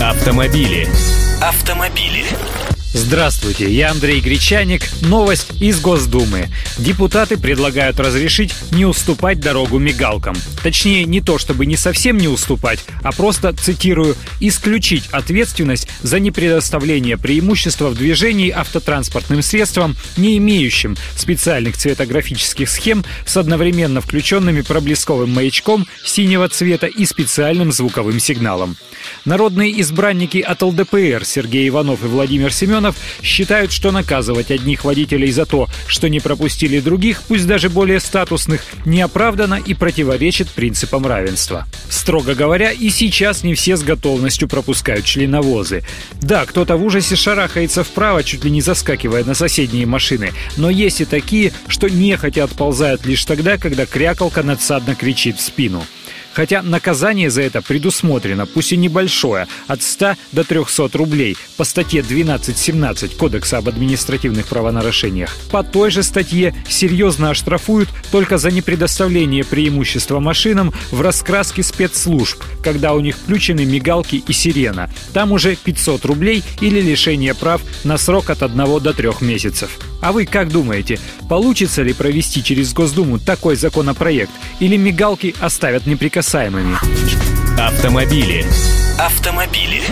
Автомобили. Автомобили. Здравствуйте, я Андрей Гречаник. Новость из Госдумы. Депутаты предлагают разрешить не уступать дорогу мигалкам. Точнее, не то чтобы не совсем не уступать, а просто, цитирую, исключить ответственность за непредоставление преимущества в движении автотранспортным средствам, не имеющим специальных цветографических схем с одновременно включенными проблесковым маячком синего цвета и специальным звуковым сигналом. Народные избранники от ЛДПР Сергей Иванов и Владимир Семенов регионов считают, что наказывать одних водителей за то, что не пропустили других, пусть даже более статусных, неоправданно и противоречит принципам равенства. Строго говоря, и сейчас не все с готовностью пропускают членовозы. Да, кто-то в ужасе шарахается вправо, чуть ли не заскакивая на соседние машины, но есть и такие, что нехотя отползают лишь тогда, когда крякалка надсадно кричит в спину. Хотя наказание за это предусмотрено, пусть и небольшое, от 100 до 300 рублей по статье 12.17 Кодекса об административных правонарушениях. По той же статье серьезно оштрафуют только за непредоставление преимущества машинам в раскраске спецслужб, когда у них включены мигалки и сирена. Там уже 500 рублей или лишение прав на срок от 1 до 3 месяцев. А вы как думаете, получится ли провести через Госдуму такой законопроект или мигалки оставят неприкасаемыми? Автомобили. Автомобили.